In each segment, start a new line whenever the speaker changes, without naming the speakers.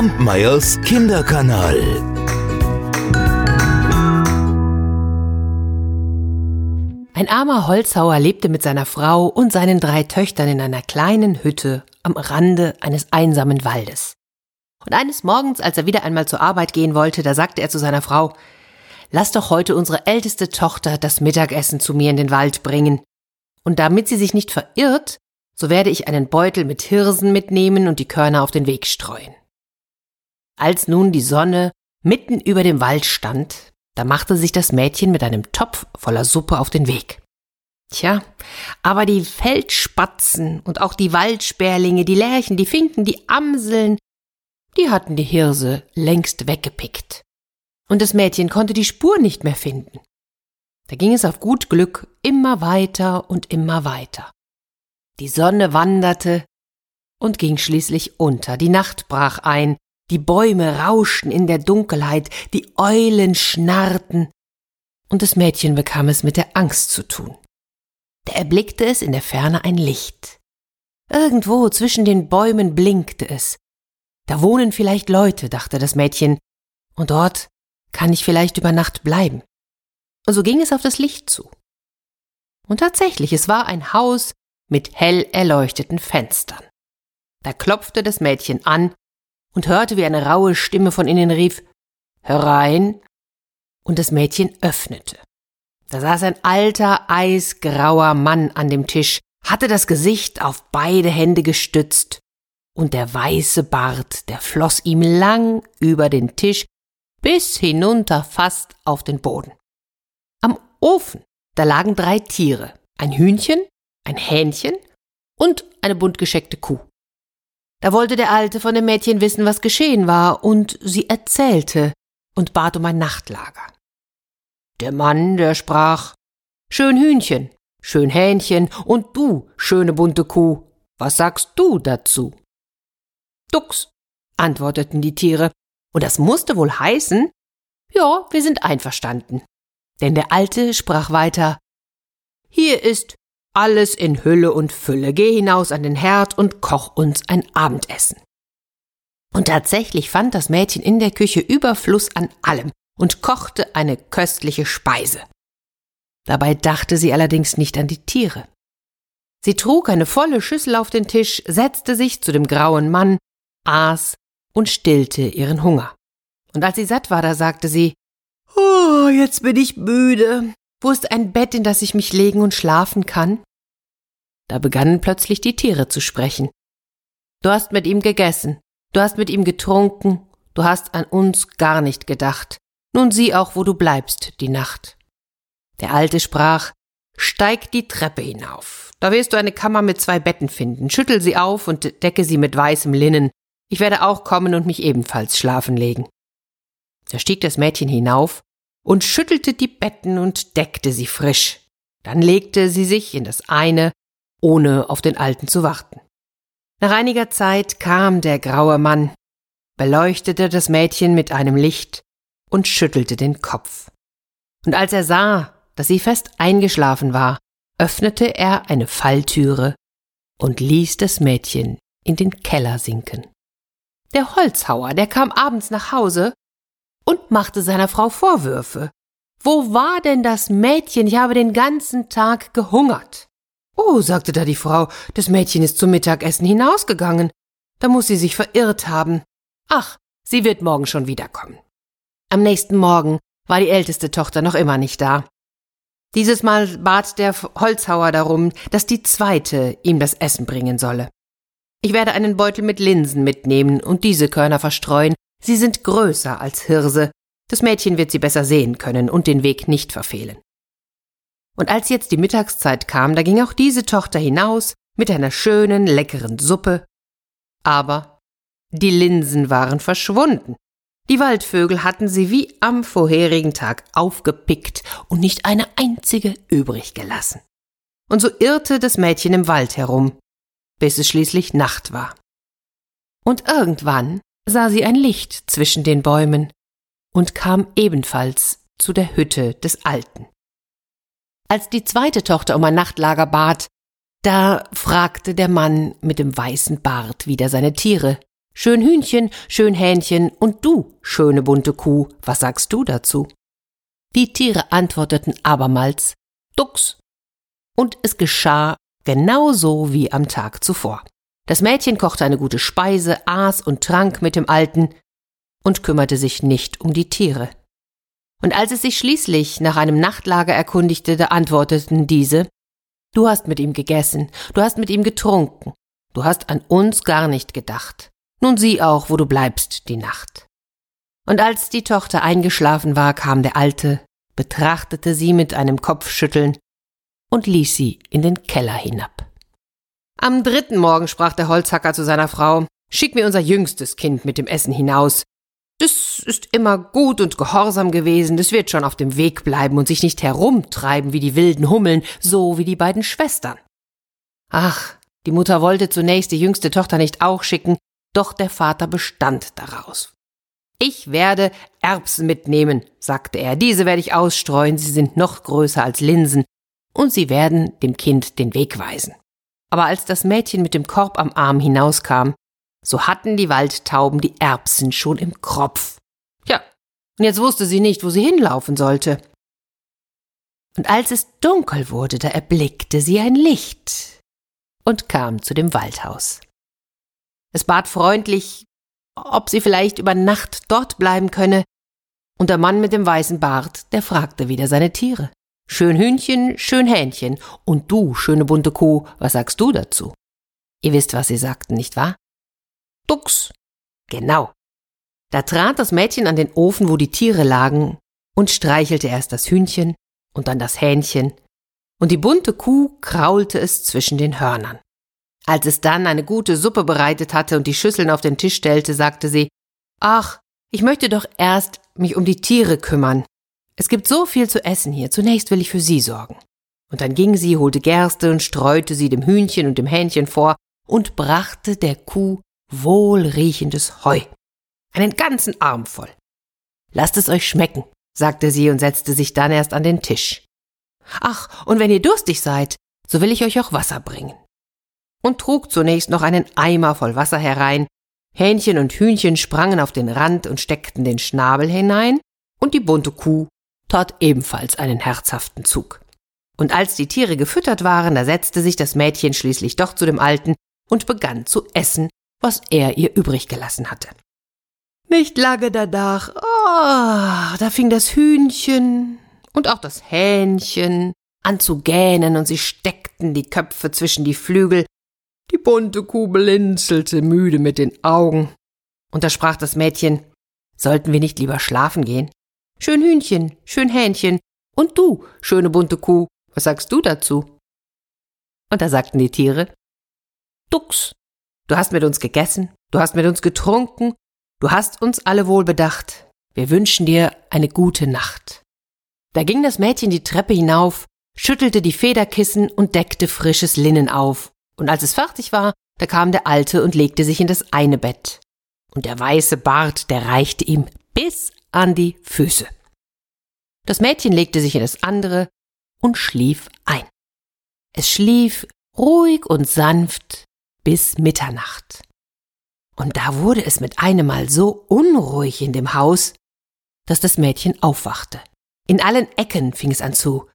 Kampmeyers Kinderkanal.
Ein armer Holzhauer lebte mit seiner Frau und seinen drei Töchtern in einer kleinen Hütte am Rande eines einsamen Waldes. Und eines Morgens, als er wieder einmal zur Arbeit gehen wollte, da sagte er zu seiner Frau, Lass doch heute unsere älteste Tochter das Mittagessen zu mir in den Wald bringen. Und damit sie sich nicht verirrt, so werde ich einen Beutel mit Hirsen mitnehmen und die Körner auf den Weg streuen. Als nun die Sonne mitten über dem Wald stand, da machte sich das Mädchen mit einem Topf voller Suppe auf den Weg. Tja, aber die Feldspatzen und auch die Waldsperlinge, die Lerchen, die Finken, die Amseln, die hatten die Hirse längst weggepickt. Und das Mädchen konnte die Spur nicht mehr finden. Da ging es auf gut Glück immer weiter und immer weiter. Die Sonne wanderte und ging schließlich unter, die Nacht brach ein, die Bäume rauschten in der Dunkelheit, die Eulen schnarrten, und das Mädchen bekam es mit der Angst zu tun. Da erblickte es in der Ferne ein Licht. Irgendwo zwischen den Bäumen blinkte es. Da wohnen vielleicht Leute, dachte das Mädchen, und dort kann ich vielleicht über Nacht bleiben. Und so ging es auf das Licht zu. Und tatsächlich, es war ein Haus mit hell erleuchteten Fenstern. Da klopfte das Mädchen an und hörte, wie eine raue Stimme von innen rief Herein, und das Mädchen öffnete. Da saß ein alter, eisgrauer Mann an dem Tisch, hatte das Gesicht auf beide Hände gestützt, und der weiße Bart, der floss ihm lang über den Tisch bis hinunter fast auf den Boden. Am Ofen, da lagen drei Tiere, ein Hühnchen, ein Hähnchen und eine buntgescheckte Kuh. Da wollte der Alte von dem Mädchen wissen, was geschehen war, und sie erzählte und bat um ein Nachtlager. Der Mann, der sprach Schön Hühnchen, schön Hähnchen, und du, schöne bunte Kuh, was sagst du dazu? Dux, antworteten die Tiere, und das musste wohl heißen, ja, wir sind einverstanden. Denn der Alte sprach weiter Hier ist alles in Hülle und Fülle. Geh hinaus an den Herd und koch uns ein Abendessen. Und tatsächlich fand das Mädchen in der Küche Überfluss an allem und kochte eine köstliche Speise. Dabei dachte sie allerdings nicht an die Tiere. Sie trug eine volle Schüssel auf den Tisch, setzte sich zu dem grauen Mann, aß und stillte ihren Hunger. Und als sie satt war, da sagte sie, Oh, jetzt bin ich müde. Wo ist ein Bett, in das ich mich legen und schlafen kann? Da begannen plötzlich die Tiere zu sprechen. Du hast mit ihm gegessen, du hast mit ihm getrunken, du hast an uns gar nicht gedacht. Nun sieh auch, wo du bleibst die Nacht. Der Alte sprach, Steig die Treppe hinauf. Da wirst du eine Kammer mit zwei Betten finden. Schüttel sie auf und decke sie mit weißem Linnen. Ich werde auch kommen und mich ebenfalls schlafen legen. Da stieg das Mädchen hinauf und schüttelte die Betten und deckte sie frisch. Dann legte sie sich in das eine, ohne auf den Alten zu warten. Nach einiger Zeit kam der graue Mann, beleuchtete das Mädchen mit einem Licht und schüttelte den Kopf. Und als er sah, dass sie fest eingeschlafen war, öffnete er eine Falltüre und ließ das Mädchen in den Keller sinken. Der Holzhauer, der kam abends nach Hause und machte seiner Frau Vorwürfe. Wo war denn das Mädchen? Ich habe den ganzen Tag gehungert. Oh, sagte da die Frau, das Mädchen ist zum Mittagessen hinausgegangen. Da muss sie sich verirrt haben. Ach, sie wird morgen schon wiederkommen. Am nächsten Morgen war die älteste Tochter noch immer nicht da. Dieses Mal bat der Holzhauer darum, dass die zweite ihm das Essen bringen solle. Ich werde einen Beutel mit Linsen mitnehmen und diese Körner verstreuen, Sie sind größer als Hirse, das Mädchen wird sie besser sehen können und den Weg nicht verfehlen. Und als jetzt die Mittagszeit kam, da ging auch diese Tochter hinaus mit einer schönen, leckeren Suppe. Aber die Linsen waren verschwunden. Die Waldvögel hatten sie wie am vorherigen Tag aufgepickt und nicht eine einzige übrig gelassen. Und so irrte das Mädchen im Wald herum, bis es schließlich Nacht war. Und irgendwann sah sie ein Licht zwischen den Bäumen und kam ebenfalls zu der Hütte des Alten. Als die zweite Tochter um ein Nachtlager bat, da fragte der Mann mit dem weißen Bart wieder seine Tiere, schön Hühnchen, schön Hähnchen und du, schöne bunte Kuh, was sagst du dazu? Die Tiere antworteten abermals Dux. Und es geschah genau so wie am Tag zuvor. Das Mädchen kochte eine gute Speise, aß und trank mit dem Alten und kümmerte sich nicht um die Tiere. Und als es sich schließlich nach einem Nachtlager erkundigte, antworteten diese Du hast mit ihm gegessen, du hast mit ihm getrunken, du hast an uns gar nicht gedacht. Nun sieh auch, wo du bleibst die Nacht. Und als die Tochter eingeschlafen war, kam der Alte, betrachtete sie mit einem Kopfschütteln und ließ sie in den Keller hinab. Am dritten Morgen sprach der Holzhacker zu seiner Frau, Schick mir unser jüngstes Kind mit dem Essen hinaus. Das ist immer gut und gehorsam gewesen, das wird schon auf dem Weg bleiben und sich nicht herumtreiben wie die wilden Hummeln, so wie die beiden Schwestern. Ach, die Mutter wollte zunächst die jüngste Tochter nicht auch schicken, doch der Vater bestand daraus. Ich werde Erbsen mitnehmen, sagte er, diese werde ich ausstreuen, sie sind noch größer als Linsen, und sie werden dem Kind den Weg weisen. Aber als das Mädchen mit dem Korb am Arm hinauskam, so hatten die Waldtauben die Erbsen schon im Kropf. Ja, und jetzt wusste sie nicht, wo sie hinlaufen sollte. Und als es dunkel wurde, da erblickte sie ein Licht und kam zu dem Waldhaus. Es bat freundlich, ob sie vielleicht über Nacht dort bleiben könne, und der Mann mit dem weißen Bart, der fragte wieder seine Tiere. Schön Hühnchen, schön Hähnchen, und du, schöne bunte Kuh, was sagst du dazu? Ihr wisst, was sie sagten, nicht wahr? Dux. Genau. Da trat das Mädchen an den Ofen, wo die Tiere lagen, und streichelte erst das Hühnchen und dann das Hähnchen, und die bunte Kuh kraulte es zwischen den Hörnern. Als es dann eine gute Suppe bereitet hatte und die Schüsseln auf den Tisch stellte, sagte sie Ach, ich möchte doch erst mich um die Tiere kümmern. Es gibt so viel zu essen hier, zunächst will ich für sie sorgen. Und dann ging sie, holte Gerste und streute sie dem Hühnchen und dem Hähnchen vor und brachte der Kuh wohlriechendes Heu. Einen ganzen Arm voll. Lasst es euch schmecken, sagte sie und setzte sich dann erst an den Tisch. Ach, und wenn ihr durstig seid, so will ich euch auch Wasser bringen. Und trug zunächst noch einen Eimer voll Wasser herein, Hähnchen und Hühnchen sprangen auf den Rand und steckten den Schnabel hinein, und die bunte Kuh tat ebenfalls einen herzhaften Zug. Und als die Tiere gefüttert waren, da setzte sich das Mädchen schließlich doch zu dem Alten und begann zu essen, was er ihr übrig gelassen hatte. Nicht lange danach, oh, da fing das Hühnchen und auch das Hähnchen an zu gähnen und sie steckten die Köpfe zwischen die Flügel. Die bunte Kuh blinzelte müde mit den Augen. Und da sprach das Mädchen, sollten wir nicht lieber schlafen gehen? Schön Hühnchen, schön Hähnchen, und du, schöne bunte Kuh, was sagst du dazu? Und da sagten die Tiere, Dux, du hast mit uns gegessen, du hast mit uns getrunken, Du hast uns alle wohl bedacht. Wir wünschen dir eine gute Nacht. Da ging das Mädchen die Treppe hinauf, schüttelte die Federkissen und deckte frisches Linnen auf. Und als es fertig war, da kam der Alte und legte sich in das eine Bett. Und der weiße Bart, der reichte ihm bis an die Füße. Das Mädchen legte sich in das andere und schlief ein. Es schlief ruhig und sanft bis Mitternacht. Und da wurde es mit einem Mal so unruhig in dem Haus, dass das Mädchen aufwachte. In allen Ecken fing es an zu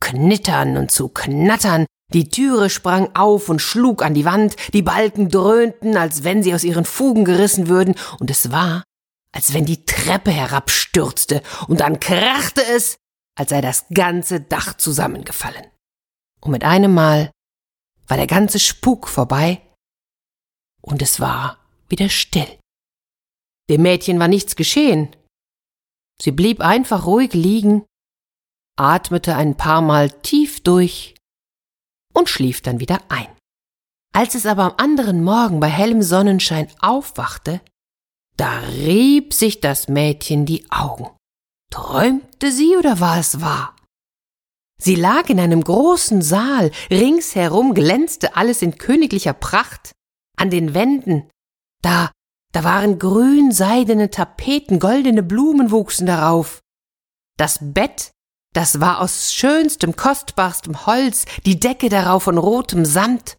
knittern und zu knattern, die Türe sprang auf und schlug an die Wand, die Balken dröhnten, als wenn sie aus ihren Fugen gerissen würden, und es war, als wenn die Treppe herabstürzte, und dann krachte es, als sei das ganze Dach zusammengefallen. Und mit einem Mal war der ganze Spuk vorbei, und es war wieder still. Dem Mädchen war nichts geschehen. Sie blieb einfach ruhig liegen, atmete ein paar Mal tief durch und schlief dann wieder ein. Als es aber am anderen Morgen bei hellem Sonnenschein aufwachte, da rieb sich das Mädchen die Augen. Träumte sie oder war es wahr? Sie lag in einem großen Saal, ringsherum glänzte alles in königlicher Pracht, an den Wänden da, da waren grün seidene Tapeten, goldene Blumen wuchsen darauf. Das Bett, das war aus schönstem, kostbarstem Holz, die Decke darauf von rotem Samt.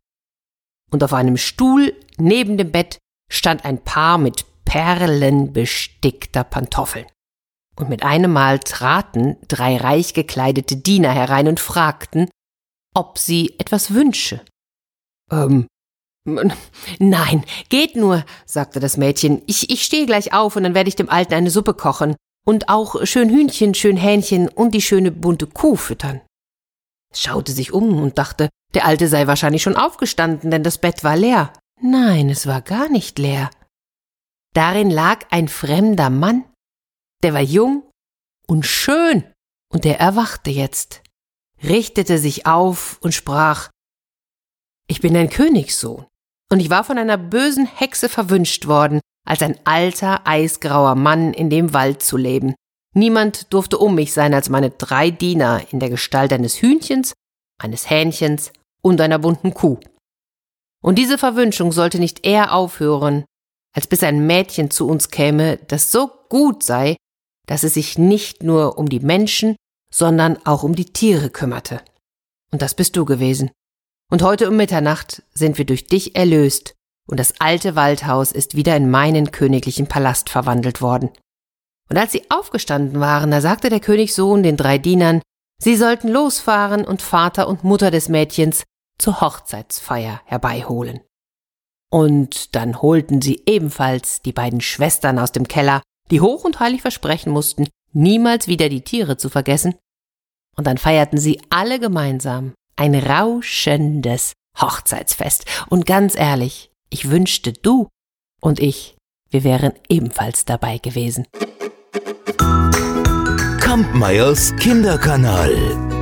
Und auf einem Stuhl neben dem Bett stand ein Paar mit perlenbestickter Pantoffeln. Und mit einem Mal traten drei reich gekleidete Diener herein und fragten, ob sie etwas wünsche. Ähm, nein, geht nur, sagte das Mädchen. Ich, ich stehe gleich auf und dann werde ich dem Alten eine Suppe kochen und auch schön Hühnchen, schön Hähnchen und die schöne bunte Kuh füttern. Es schaute sich um und dachte, der Alte sei wahrscheinlich schon aufgestanden, denn das Bett war leer. Nein, es war gar nicht leer. Darin lag ein fremder Mann, der war jung und schön, und der erwachte jetzt, richtete sich auf und sprach Ich bin ein Königssohn, und ich war von einer bösen Hexe verwünscht worden, als ein alter, eisgrauer Mann in dem Wald zu leben. Niemand durfte um mich sein als meine drei Diener in der Gestalt eines Hühnchens, eines Hähnchens und einer bunten Kuh. Und diese Verwünschung sollte nicht eher aufhören, als bis ein Mädchen zu uns käme, das so gut sei, dass es sich nicht nur um die Menschen, sondern auch um die Tiere kümmerte. Und das bist du gewesen. Und heute um Mitternacht sind wir durch dich erlöst, und das alte Waldhaus ist wieder in meinen königlichen Palast verwandelt worden. Und als sie aufgestanden waren, da sagte der Königssohn den drei Dienern, sie sollten losfahren und Vater und Mutter des Mädchens zur Hochzeitsfeier herbeiholen. Und dann holten sie ebenfalls die beiden Schwestern aus dem Keller, die hoch und heilig versprechen mussten, niemals wieder die Tiere zu vergessen. Und dann feierten sie alle gemeinsam ein rauschendes Hochzeitsfest. Und ganz ehrlich, ich wünschte du und ich, wir wären ebenfalls dabei gewesen.
Kampmeyers Kinderkanal.